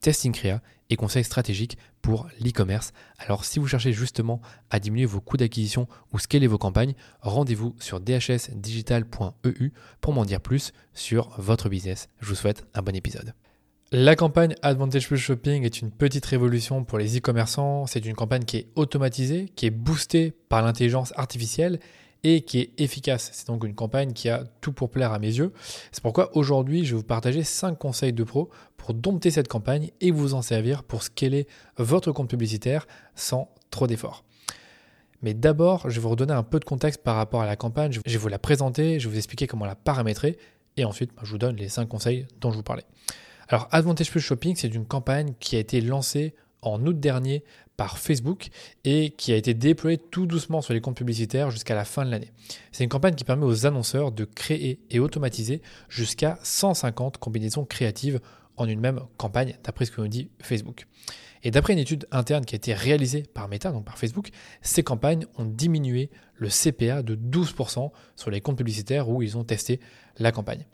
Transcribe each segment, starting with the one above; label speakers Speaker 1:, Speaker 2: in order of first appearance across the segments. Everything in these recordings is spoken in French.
Speaker 1: testing créa et conseils stratégiques pour l'e-commerce. Alors si vous cherchez justement à diminuer vos coûts d'acquisition ou scaler vos campagnes, rendez-vous sur dhsdigital.eu pour m'en dire plus sur votre business. Je vous souhaite un bon épisode. La campagne Advantage Plus Shopping est une petite révolution pour les e-commerçants. C'est une campagne qui est automatisée, qui est boostée par l'intelligence artificielle et qui est efficace. C'est donc une campagne qui a tout pour plaire à mes yeux. C'est pourquoi aujourd'hui, je vais vous partager 5 conseils de pro pour dompter cette campagne et vous en servir pour scaler votre compte publicitaire sans trop d'efforts. Mais d'abord, je vais vous redonner un peu de contexte par rapport à la campagne. Je vais vous la présenter, je vais vous expliquer comment la paramétrer et ensuite, je vous donne les 5 conseils dont je vous parlais. Alors, Advantage Plus Shopping, c'est une campagne qui a été lancée en août dernier par Facebook et qui a été déployée tout doucement sur les comptes publicitaires jusqu'à la fin de l'année. C'est une campagne qui permet aux annonceurs de créer et automatiser jusqu'à 150 combinaisons créatives en une même campagne, d'après ce que nous dit Facebook. Et d'après une étude interne qui a été réalisée par Meta, donc par Facebook, ces campagnes ont diminué le CPA de 12% sur les comptes publicitaires où ils ont testé la campagne.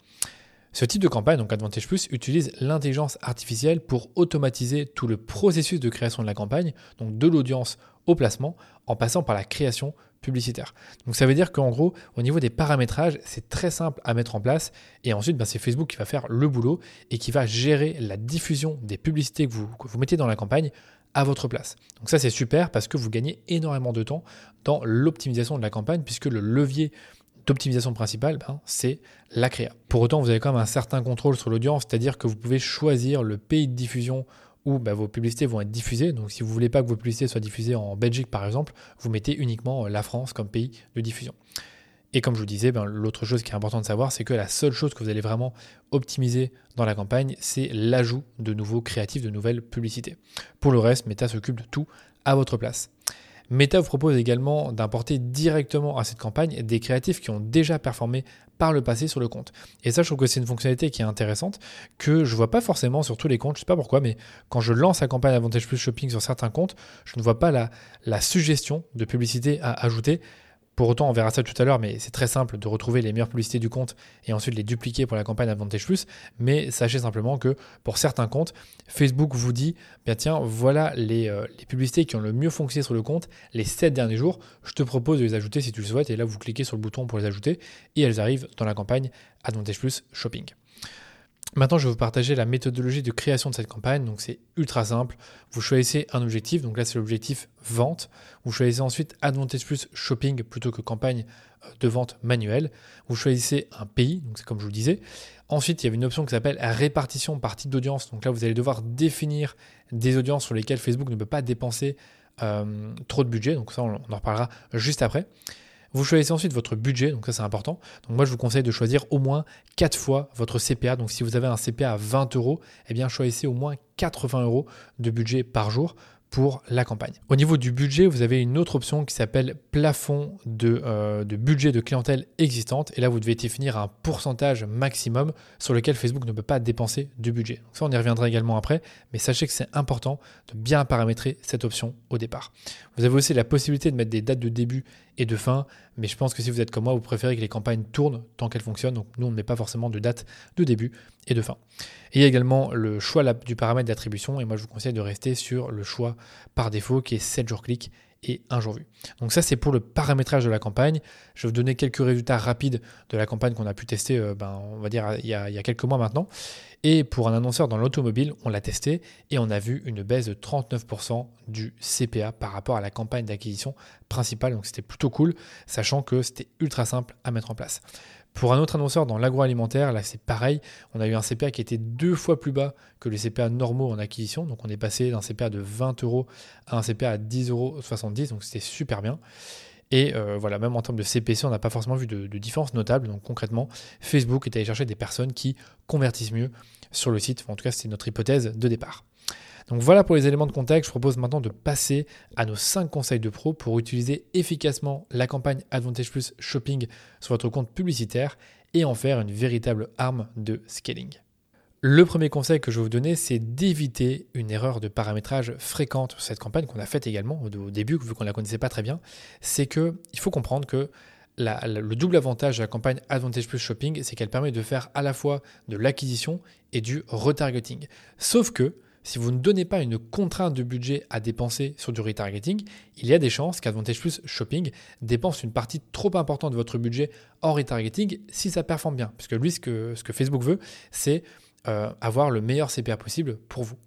Speaker 1: Ce type de campagne, donc Advantage Plus, utilise l'intelligence artificielle pour automatiser tout le processus de création de la campagne, donc de l'audience au placement, en passant par la création publicitaire. Donc ça veut dire qu'en gros, au niveau des paramétrages, c'est très simple à mettre en place. Et ensuite, ben, c'est Facebook qui va faire le boulot et qui va gérer la diffusion des publicités que vous, que vous mettez dans la campagne à votre place. Donc ça, c'est super parce que vous gagnez énormément de temps dans l'optimisation de la campagne puisque le levier d'optimisation principale, ben, c'est la créa. Pour autant, vous avez quand même un certain contrôle sur l'audience, c'est-à-dire que vous pouvez choisir le pays de diffusion où ben, vos publicités vont être diffusées. Donc si vous ne voulez pas que vos publicités soient diffusées en Belgique par exemple, vous mettez uniquement la France comme pays de diffusion. Et comme je vous disais, ben, l'autre chose qui est importante de savoir, c'est que la seule chose que vous allez vraiment optimiser dans la campagne, c'est l'ajout de nouveaux créatifs, de nouvelles publicités. Pour le reste, Meta s'occupe de tout à votre place. Meta vous propose également d'importer directement à cette campagne des créatifs qui ont déjà performé par le passé sur le compte. Et ça, je trouve que c'est une fonctionnalité qui est intéressante, que je ne vois pas forcément sur tous les comptes, je ne sais pas pourquoi, mais quand je lance la campagne Avantage Plus Shopping sur certains comptes, je ne vois pas la, la suggestion de publicité à ajouter. Pour autant, on verra ça tout à l'heure, mais c'est très simple de retrouver les meilleures publicités du compte et ensuite les dupliquer pour la campagne Advantage Plus. Mais sachez simplement que pour certains comptes, Facebook vous dit bien tiens, voilà les, euh, les, publicités qui ont le mieux fonctionné sur le compte les 7 derniers jours. Je te propose de les ajouter si tu le souhaites. Et là, vous cliquez sur le bouton pour les ajouter et elles arrivent dans la campagne Advantage Plus Shopping. Maintenant, je vais vous partager la méthodologie de création de cette campagne. Donc, c'est ultra simple. Vous choisissez un objectif. Donc là, c'est l'objectif vente. Vous choisissez ensuite Advantage Plus Shopping plutôt que campagne euh, de vente manuelle. Vous choisissez un pays. Donc, c'est comme je vous le disais. Ensuite, il y a une option qui s'appelle répartition par type d'audience. Donc là, vous allez devoir définir des audiences sur lesquelles Facebook ne peut pas dépenser euh, trop de budget. Donc ça, on en reparlera juste après. Vous choisissez ensuite votre budget, donc ça c'est important. Donc moi je vous conseille de choisir au moins 4 fois votre CPA. Donc si vous avez un CPA à 20 euros, eh bien choisissez au moins 80 euros de budget par jour pour la campagne. Au niveau du budget, vous avez une autre option qui s'appelle plafond de, euh, budget de clientèle existante. Et là, vous devez définir un pourcentage maximum sur lequel Facebook ne peut pas dépenser du budget. Ça, on y reviendra également après. Mais sachez que c'est important de bien paramétrer cette option au départ. Vous avez aussi la possibilité de mettre des dates de début et de fin. Mais je pense que si vous êtes comme moi, vous préférez que les campagnes tournent tant qu'elles fonctionnent. Donc nous, on ne met pas forcément de date de début et de fin. Et il y a également le choix du paramètre d'attribution. Et moi, je vous conseille de rester sur le choix par défaut qui est 7 jours clics et un jour vu. Donc ça, c'est pour le paramétrage de la campagne. Je vais vous donner quelques résultats rapides de la campagne qu'on a pu tester, euh, ben, on va dire, il y, a, il y, a, quelques mois maintenant. Et pour un annonceur dans l'automobile, on l'a testé et on a vu une baisse de 39% du CPA par rapport à la campagne d'acquisition principale. Donc c'était plutôt cool, sachant que c'était ultra simple à mettre en place. Pour un autre annonceur dans l'agroalimentaire, là c'est pareil, on a eu un CPA qui était deux fois plus bas que les CPA normaux en acquisition. Donc on est passé d'un CPA de 20 euros à un CPA à 10,70 euros, donc c'était super bien. Et euh, voilà, même en termes de CPC, on n'a pas forcément vu de, différence notable. Donc concrètement, Facebook est allé chercher des personnes qui convertissent mieux sur le site. en tout cas, c'est notre hypothèse de départ. Donc voilà pour les éléments de contexte. Je propose maintenant de passer à nos 5 conseils de pro pour utiliser efficacement la campagne Advantage Plus Shopping sur votre compte publicitaire et en faire une véritable arme de scaling. Le premier conseil que je vais vous donner, c'est d'éviter une erreur de paramétrage fréquente sur cette campagne qu'on a faite également au début, vu qu'on ne la connaissait pas très bien. C'est qu'il faut comprendre que le double avantage de la campagne Advantage Plus Shopping, c'est qu'elle permet de faire à la fois de l'acquisition et du retargeting. Sauf que si vous ne donnez pas une contrainte de budget à dépenser sur du retargeting, il y a des chances qu'Advantage Plus Shopping dépense une partie trop importante de votre budget en retargeting si ça performe bien. Puisque lui, ce que, ce que Facebook veut, c'est euh, avoir le meilleur CPA possible pour vous.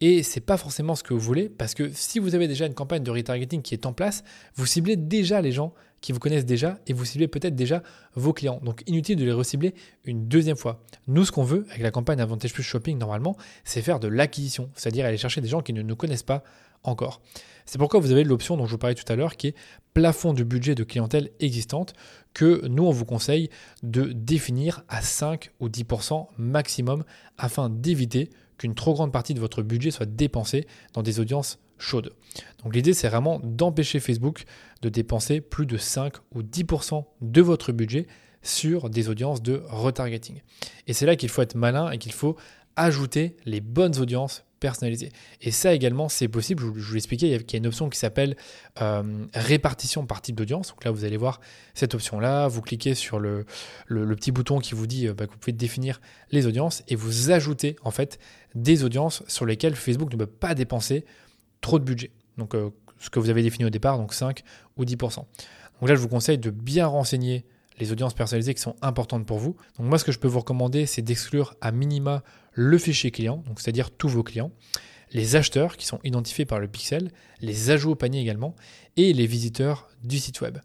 Speaker 1: Et c'est pas forcément ce que vous voulez, parce que si vous avez déjà une campagne de retargeting qui est en place, vous ciblez déjà les gens qui vous connaissent déjà et vous ciblez peut-être déjà vos clients. Donc inutile de les recibler une deuxième fois. Nous, ce qu'on veut avec la campagne Avantage Plus Shopping, normalement, c'est faire de l'acquisition, c'est-à-dire aller chercher des gens qui ne nous connaissent pas encore. C'est pourquoi vous avez l'option dont je vous parlais tout à l'heure qui est plafond de budget de clientèle existante que nous on vous conseille de définir à 5 ou 10% maximum afin d'éviter qu'une trop grande partie de votre budget soit dépensée dans des audiences chaudes. Donc l'idée c'est vraiment d'empêcher Facebook de dépenser plus de 5 ou 10% de votre budget sur des audiences de retargeting. Et c'est là qu'il faut être malin et qu'il faut ajouter les bonnes audiences personnalisées. Et ça également, c'est possible. Je vous, l'expliquais, il y a une option qui s'appelle euh, répartition par type d'audience. Donc là, vous allez voir cette option-là. Vous cliquez sur le, le, petit bouton qui vous dit euh, bah, que vous pouvez définir les audiences et vous ajoutez en fait des audiences sur lesquelles Facebook ne peut pas dépenser trop de budget. Donc euh, ce que vous avez défini au départ, donc 5 ou 10%. Donc là, je vous conseille de bien renseigner les audiences personnalisées qui sont importantes pour vous. Donc moi, ce que je peux vous recommander, c'est d'exclure à minima le fichier client, donc c'est-à-dire tous vos clients, les acheteurs qui sont identifiés par le pixel, les ajouts au panier également, et les visiteurs du site web.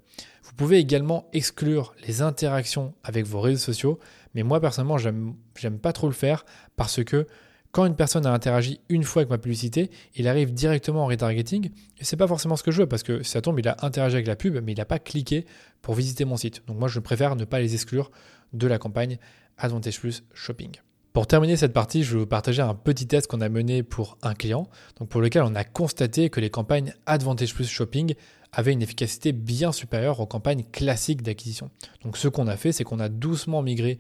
Speaker 1: Vous pouvez également exclure les interactions avec vos réseaux sociaux, mais moi personnellement, j'aime pas trop le faire parce que quand une personne a interagi une fois avec ma publicité, il arrive directement en retargeting. Et c'est pas forcément ce que je veux parce que ça tombe, il a interagi avec la pub, mais il n'a pas cliqué pour visiter mon site. Donc moi, je préfère ne pas les exclure de la campagne Advantage Plus Shopping. Pour terminer cette partie, je vais vous partager un petit test qu'on a mené pour un client, donc pour lequel on a constaté que les campagnes Advantage Plus Shopping avaient une efficacité bien supérieure aux campagnes classiques d'acquisition. Donc ce qu'on a fait, c'est qu'on a doucement migré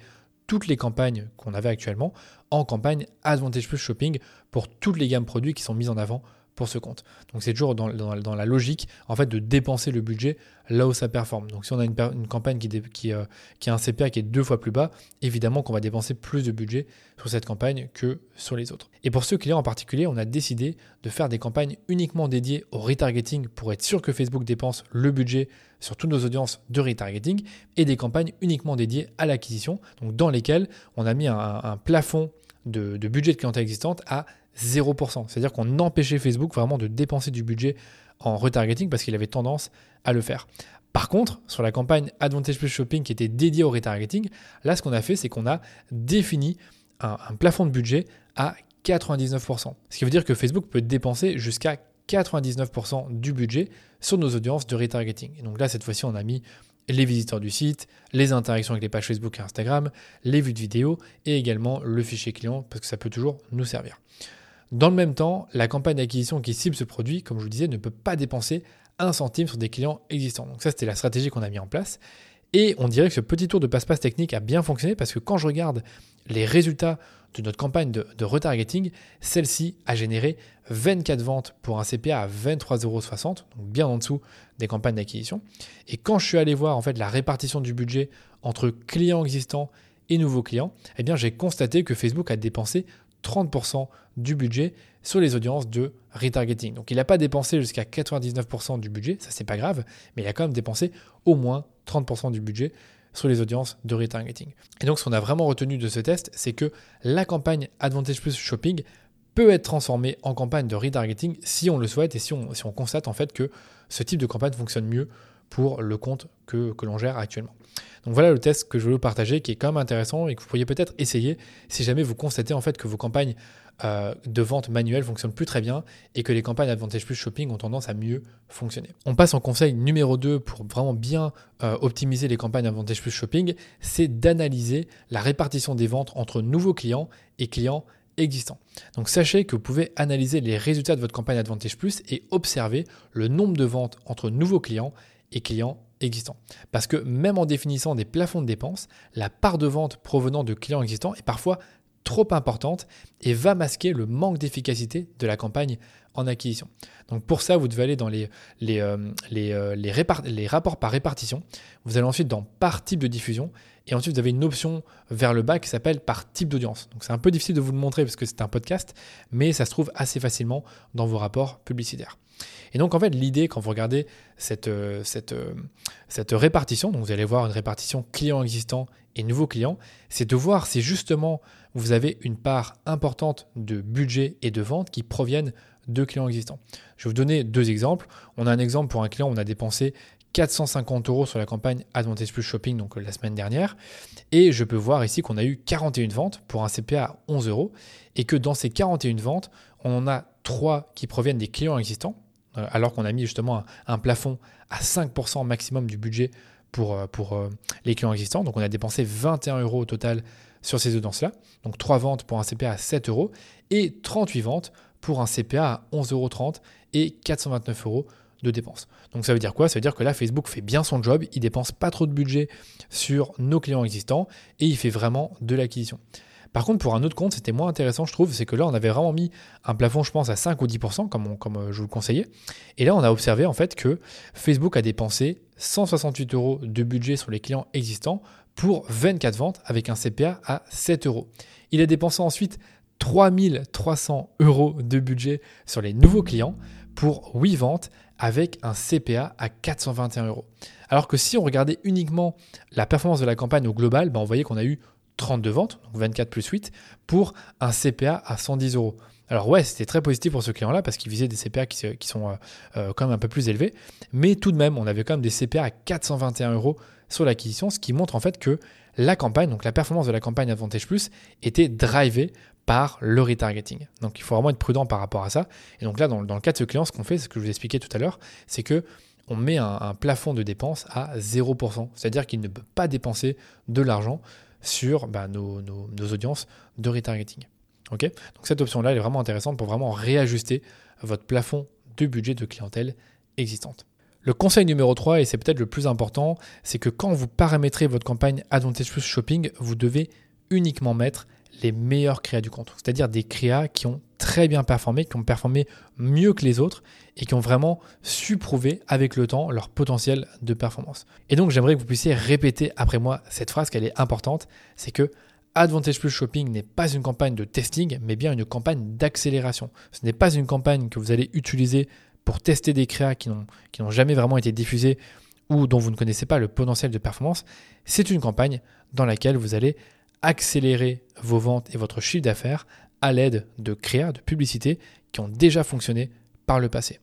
Speaker 1: toutes les campagnes qu'on avait actuellement en campagne Advantage Plus Shopping pour toutes les gammes produits qui sont mises en avant ce compte. Donc c'est toujours dans, la logique en fait de dépenser le budget là où ça performe. Donc si on a une, campagne qui, qui, euh, qui, a un CPA qui est deux fois plus bas, évidemment qu'on va dépenser plus de budget sur cette campagne que sur les autres. Et pour ce client en particulier, on a décidé de faire des campagnes uniquement dédiées au retargeting pour être sûr que Facebook dépense le budget sur toutes nos audiences de retargeting et des campagnes uniquement dédiées à l'acquisition, donc dans lesquelles on a mis un, plafond de, de budget de clientèle existante à 0%. C'est-à-dire qu'on empêchait Facebook vraiment de dépenser du budget en retargeting parce qu'il avait tendance à le faire. Par contre, sur la campagne Advantage Plus Shopping qui était dédiée au retargeting, là ce qu'on a fait, c'est qu'on a défini un, plafond de budget à 99%. Ce qui veut dire que Facebook peut dépenser jusqu'à 99% du budget sur nos audiences de retargeting. Et donc là, cette fois-ci, on a mis les visiteurs du site, les interactions avec les pages Facebook et Instagram, les vues de vidéos et également le fichier client parce que ça peut toujours nous servir. Dans le même temps, la campagne d'acquisition qui cible ce produit, comme je vous disais, ne peut pas dépenser un centime sur des clients existants. Donc ça, c'était la stratégie qu'on a mis en place. Et on dirait que ce petit tour de passe-passe technique a bien fonctionné parce que quand je regarde les résultats de notre campagne de, retargeting, celle-ci a généré 24 ventes pour un CPA à 23,60 euros, donc bien en dessous des campagnes d'acquisition. Et quand je suis allé voir en fait la répartition du budget entre clients existants et nouveaux clients, eh j'ai constaté que Facebook a dépensé 30% du budget sur les audiences de retargeting. Donc il n'a pas dépensé jusqu'à 99% du budget, ça c'est pas grave, mais il a quand même dépensé au moins 30% du budget sur les audiences de retargeting. Et donc ce qu'on a vraiment retenu de ce test, c'est que la campagne Advantage Plus Shopping peut être transformée en campagne de retargeting si on le souhaite et si on, constate en fait que ce type de campagne fonctionne mieux pour le compte que, que l'on gère actuellement. Donc voilà le test que je veux vous partager qui est quand même intéressant et que vous pourriez peut-être essayer si jamais vous constatez en fait que vos campagnes euh, de vente manuelle fonctionnent plus très bien et que les campagnes Advantage Plus Shopping ont tendance à mieux fonctionner. On passe en conseil numéro 2 pour vraiment bien euh, optimiser les campagnes Advantage Plus Shopping, c'est d'analyser la répartition des ventes entre nouveaux clients et clients existants. Donc sachez que vous pouvez analyser les résultats de votre campagne Advantage Plus et observer le nombre de ventes entre nouveaux clients et clients existants. Parce que même en définissant des plafonds de dépenses, la part de vente provenant de clients existants est parfois trop importante et va masquer le manque d'efficacité de la campagne en acquisition. Donc pour ça, vous devez aller dans les, les, euh, les, euh, les, rapports par répartition. Vous allez ensuite dans par type de diffusion. Et ensuite, vous avez une option vers le bas qui s'appelle par type d'audience. Donc c'est un peu difficile de vous le montrer parce que c'est un podcast, mais ça se trouve assez facilement dans vos rapports publicitaires. Et donc en fait, l'idée quand vous regardez cette, euh, cette, cette répartition, donc vous allez voir une répartition client existant et nouveaux clients, c'est de voir si justement vous avez une part importante de budget et de vente qui proviennent de clients existants. Je vais vous donner deux exemples. On a un exemple pour un client, on a dépensé 450 euros sur la campagne Advantage Plus Shopping donc la semaine dernière. Et je peux voir ici qu'on a eu 41 ventes pour un CPA à 11 euros et que dans ces 41 ventes, on en a 3 qui proviennent des clients existants, euh, alors qu'on a mis justement un, plafond à 5% maximum du budget pour, euh, pour euh, les clients existants. Donc on a dépensé 21 euros au total sur ces audiences-là. Donc 3 ventes pour un CPA à 7 euros et 38 ventes pour un CPA à 11,30 euros et 429 euros de dépenses. Donc ça veut dire quoi? Ça veut dire que là, Facebook fait bien son job, il dépense pas trop de budget sur nos clients existants et il fait vraiment de l'acquisition. Par contre, pour un autre compte, c'était moins intéressant, je trouve, c'est que là, on avait vraiment mis un plafond, je pense, à 5 ou 10%, comme, euh, je vous le conseillais. Et là, on a observé en fait que Facebook a dépensé 168 euros de budget sur les clients existants pour 24 ventes avec un CPA à 7 euros. Il a dépensé ensuite 3300 euros de budget sur les nouveaux clients pour 8 ventes avec un CPA à 421 euros. Alors que si on regardait uniquement la performance de la campagne au global, ben on voyait qu'on a eu 32 ventes, donc 24 plus 8, pour un CPA à 110 euros. Alors ouais, c'était très positif pour ce client-là parce qu'il visait des CPA qui, sont euh, euh, quand même un peu plus élevés, mais tout de même, on avait quand même des CPA à 421 euros sur l'acquisition, ce qui montre en fait que la campagne, donc la performance de la campagne Advantage Plus, était drivée par le retargeting. Donc il faut vraiment être prudent par rapport à ça. Et donc là, dans, le cas de ce client, ce qu'on fait, ce que je vous expliquais tout à l'heure, c'est que on met un, plafond de dépenses à 0%. C'est-à-dire qu'il ne peut pas dépenser de l'argent sur bah, nos, audiences de retargeting. Donc cette option-là, est vraiment intéressante pour vraiment réajuster votre plafond de budget de clientèle existante. Le conseil numéro 3, et c'est peut-être le plus important, c'est que quand vous paramétrez votre campagne Advantage Plus Shopping, vous devez uniquement mettre les meilleurs créas du compte. C'est-à-dire des créas qui ont très bien performé, qui ont performé mieux que les autres et qui ont vraiment su prouver avec le temps leur potentiel de performance. Et donc j'aimerais que vous puissiez répéter après moi cette phrase qu'elle est importante, c'est que Advantage Plus Shopping n'est pas une campagne de testing, mais bien une campagne d'accélération. Ce n'est pas une campagne que vous allez utiliser pour tester des créas qui n'ont jamais vraiment été diffusés ou dont vous ne connaissez pas le potentiel de performance. C'est une campagne dans laquelle vous allez accélérer vos ventes et votre chiffre d'affaires à l'aide de créas, de publicités qui ont déjà fonctionné par le passé.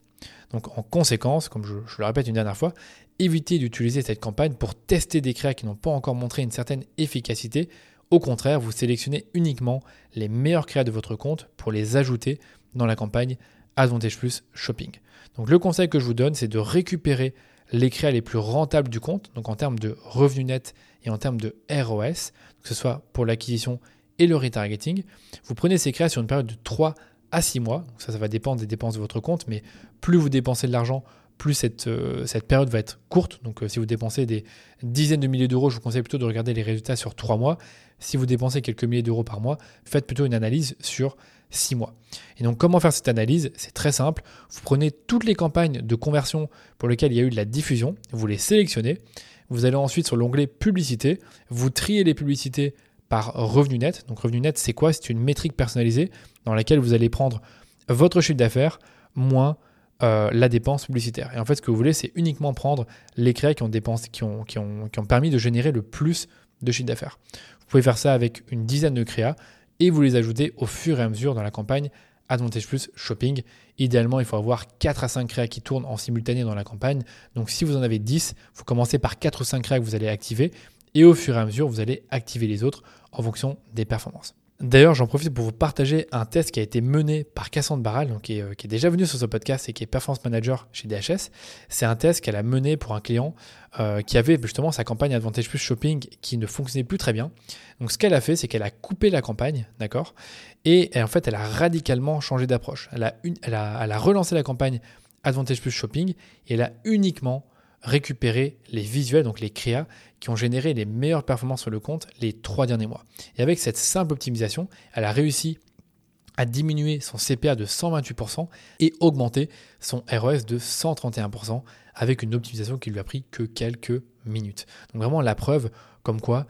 Speaker 1: Donc en conséquence, comme je, le répète une dernière fois, évitez d'utiliser cette campagne pour tester des créas qui n'ont pas encore montré une certaine efficacité. Au contraire, vous sélectionnez uniquement les meilleurs créas de votre compte pour les ajouter dans la campagne Advantage Plus Shopping. Donc le conseil que je vous donne, c'est de récupérer les créas les plus rentables du compte, donc en termes de revenus nets et en termes de ROS, que ce soit pour l'acquisition et le retargeting. Vous prenez ces créas sur une période de 3 à 6 mois, ça, ça va dépendre des dépenses de votre compte, mais plus vous dépensez de l'argent, plus cette, euh, période va être courte. Donc euh, si vous dépensez des dizaines de milliers d'euros, je vous conseille plutôt de regarder les résultats sur 3 mois. Si vous dépensez quelques milliers d'euros par mois, faites plutôt une analyse sur 6 mois. Et donc comment faire cette analyse? C'est très simple. Vous prenez toutes les campagnes de conversion pour lesquelles il y a eu de la diffusion, vous les sélectionnez, vous allez ensuite sur l'onglet publicité, vous triez les publicités par revenu net. Donc revenu net, c'est quoi? C'est une métrique personnalisée dans laquelle vous allez prendre votre chiffre d'affaires moins euh, la dépense publicitaire. Et en fait, ce que vous voulez, c'est uniquement prendre les créas qui ont, qui ont permis de générer le plus de chiffre d'affaires. Vous pouvez faire ça avec une dizaine de créas et vous les ajoutez au fur et à mesure dans la campagne Advantage Plus Shopping. Idéalement, il faut avoir 4 à 5 créas qui tournent en simultané dans la campagne. Donc si vous en avez 10, vous commencez par 4 ou 5 créas que vous allez activer et au fur et à mesure, vous allez activer les autres en fonction des performances. D'ailleurs, j'en profite pour vous partager un test qui a été mené par Cassandre Barral, donc qui, est, déjà venu sur ce podcast et qui est Performance Manager chez DHS. C'est un test qu'elle a mené pour un client euh, qui avait justement sa campagne Advantage Plus Shopping qui ne fonctionnait plus très bien. Donc ce qu'elle a fait, c'est qu'elle a coupé la campagne, d'accord? Et, en fait, elle a radicalement changé d'approche. A, elle a relancé la campagne Advantage Plus Shopping et elle a uniquement récupérer les visuels, donc les créas, qui ont généré les meilleures performances sur le compte les trois derniers mois. Et avec cette simple optimisation, elle a réussi à diminuer son CPA de 128% et augmenter son ROS de 131% avec une optimisation qui lui a pris que quelques minutes. Donc vraiment la preuve comme quoi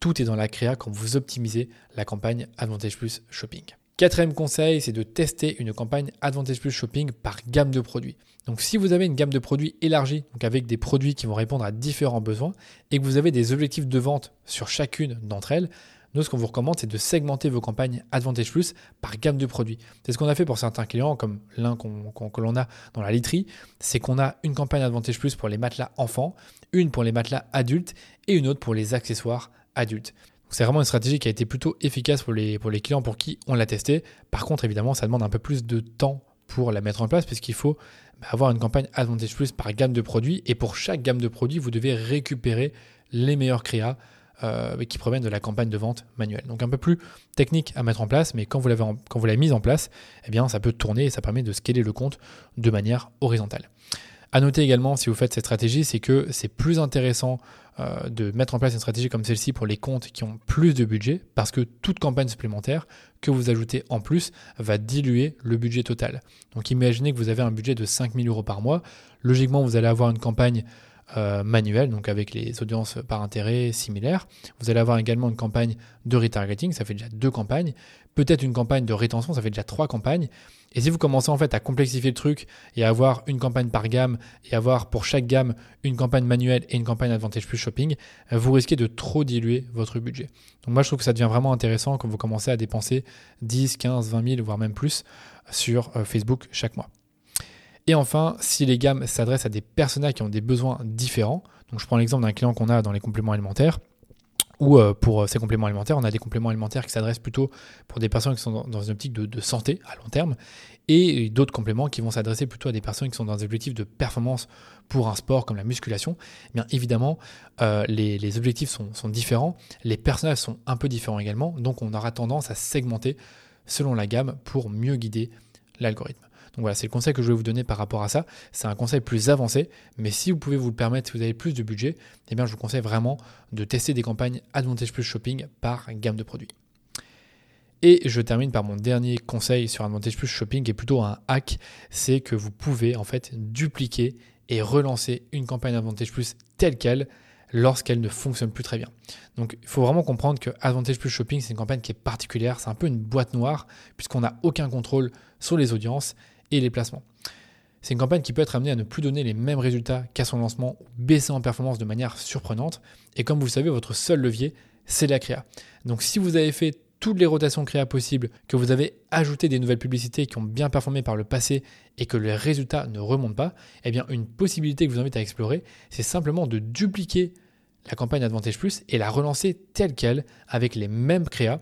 Speaker 1: tout est dans la créa quand vous optimisez la campagne Advantage Plus Shopping. Quatrième conseil, c'est de tester une campagne Advantage Plus Shopping par gamme de produits. Donc si vous avez une gamme de produits élargie, donc avec des produits qui vont répondre à différents besoins, et que vous avez des objectifs de vente sur chacune d'entre elles, nous, ce qu'on vous recommande, c'est de segmenter vos campagnes Advantage Plus par gamme de produits. C'est ce qu'on a fait pour certains clients, comme l'un que l'on a dans la literie, c'est qu'on a une campagne Advantage Plus pour les matelas enfants, une pour les matelas adultes et une autre pour les accessoires adultes. C'est vraiment une stratégie qui a été plutôt efficace pour les, clients pour qui on l'a testé. Par contre, évidemment, ça demande un peu plus de temps pour la mettre en place puisqu'il faut bah, avoir une campagne Advantage Plus par gamme de produits. Et pour chaque gamme de produits, vous devez récupérer les meilleurs créas euh, qui proviennent de la campagne de vente manuelle. Donc un peu plus technique à mettre en place, mais quand vous l'avez, quand vous l'avez mise en place, eh bien, ça peut tourner et ça permet de scaler le compte de manière horizontale. À noter également, si vous faites cette stratégie, c'est que c'est plus intéressant euh, de mettre en place une stratégie comme celle-ci pour les comptes qui ont plus de budget, parce que toute campagne supplémentaire que vous ajoutez en plus va diluer le budget total. Donc imaginez que vous avez un budget de 5000 euros par mois. Logiquement, vous allez avoir une campagne euh, donc avec les audiences par intérêt similaires. Vous allez avoir également une campagne de retargeting, ça fait déjà deux campagnes. Peut-être une campagne de rétention, ça fait déjà trois campagnes. Et si vous commencez en fait à complexifier le truc et à avoir une campagne par gamme et avoir pour chaque gamme une campagne manuelle et une campagne Advantage Plus Shopping, euh, vous risquez de trop diluer votre budget. Donc moi je trouve que ça devient vraiment intéressant quand vous commencez à dépenser 10, 15, 20 000 voire même plus sur euh, Facebook chaque mois. Et enfin, si les gammes s'adressent à des personnages qui ont des besoins différents, donc je prends l'exemple d'un client qu'on a dans les compléments alimentaires, ou euh, pour euh, ces compléments alimentaires, on a des compléments alimentaires qui s'adressent plutôt pour des personnes qui sont dans une optique de, santé à long terme, et d'autres compléments qui vont s'adresser plutôt à des personnes qui sont dans des objectifs de performance pour un sport comme la musculation. Eh bien évidemment, euh, les, objectifs sont, sont différents, les personnages sont un peu différents également, donc on aura tendance à segmenter selon la gamme pour mieux guider l'algorithme. Voilà, c'est le conseil que je vais vous donner par rapport à ça. C'est un conseil plus avancé, mais si vous pouvez vous le permettre, si vous avez plus de budget, eh bien je vous conseille vraiment de tester des campagnes Advantage Plus Shopping par gamme de produits. Et je termine par mon dernier conseil sur Advantage Plus Shopping, qui est plutôt un hack, c'est que vous pouvez en fait dupliquer et relancer une campagne Advantage Plus telle qu'elle lorsqu'elle ne fonctionne plus très bien. Donc il faut vraiment comprendre que Advantage Plus Shopping, c'est une campagne qui est particulière, c'est un peu une boîte noire, puisqu'on n'a aucun contrôle sur les audiences les placements. C'est une campagne qui peut être amenée à ne plus donner les mêmes résultats qu'à son lancement ou baisser en performance de manière surprenante. Et comme vous le savez, votre seul levier, c'est la créa. Donc si vous avez fait toutes les rotations créa possibles, que vous avez ajouté des nouvelles publicités qui ont bien performé par le passé et que les résultats ne remontent pas, eh bien une possibilité que je vous invite à explorer, c'est simplement de dupliquer la campagne Advantage Plus et la relancer telle qu'elle avec les mêmes créas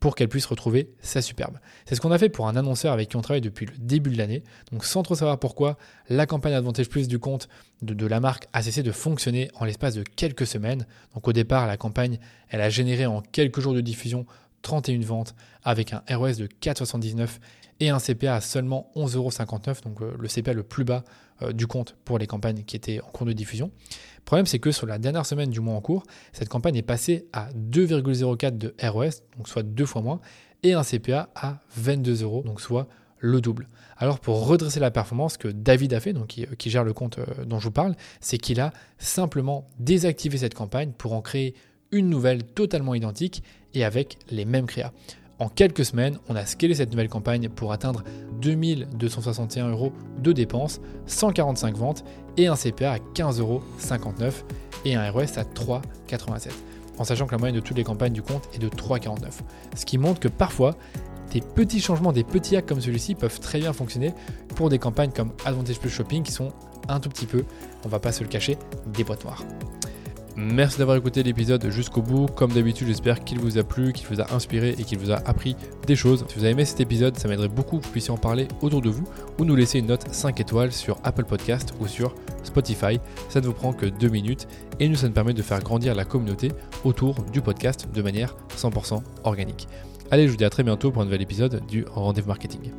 Speaker 1: pour qu'elle puisse retrouver sa superbe. C'est ce qu'on a fait pour un annonceur avec qui on travaille depuis le début de l'année. Donc sans trop savoir pourquoi, la campagne Advantage Plus du compte de, la marque a cessé de fonctionner en l'espace de quelques semaines. Donc au départ, la campagne, elle a généré en quelques jours de diffusion 31 ventes avec un ROS de 4,79 et un CPA à seulement 11,59€, donc euh, le CPA le plus bas du compte pour les campagnes qui étaient en cours de diffusion. Le problème, c'est que sur la dernière semaine du mois en cours, cette campagne est passée à 2,04 de ROS, soit deux fois moins, et un CPA à 22 euros, donc soit le double. Alors pour redresser la performance que David a fait, donc qui, qui gère le compte euh, dont je vous parle, c'est qu'il a simplement désactivé cette campagne pour en créer une nouvelle totalement identique et avec les mêmes créas. En quelques semaines, on a scalé cette nouvelle campagne pour atteindre 2261 euros de dépenses, 145 ventes et un CPA à 15,59 euros et un ROS à 3,87 en sachant que la moyenne de toutes les campagnes du compte est de 3,49. Ce qui montre que parfois, des petits changements, des petits hacks comme celui-ci peuvent très bien fonctionner pour des campagnes comme Advantage Plus Shopping qui sont un tout petit peu, on va pas se le cacher, des boîtes noires. Merci d'avoir écouté l'épisode jusqu'au bout. Comme d'habitude, j'espère qu'il vous a plu, qu'il vous a inspiré et qu'il vous a appris des choses. Si vous avez aimé cet épisode, ça m'aiderait beaucoup que vous puissiez en parler autour de vous ou nous laisser une note 5 étoiles sur Apple Podcast ou sur Spotify. Ça ne vous prend que 2 minutes et nous, ça nous permet de faire grandir la communauté autour du podcast de manière 100% organique. Allez, je vous dis à très bientôt pour un nouvel épisode du Rendez-vous Marketing.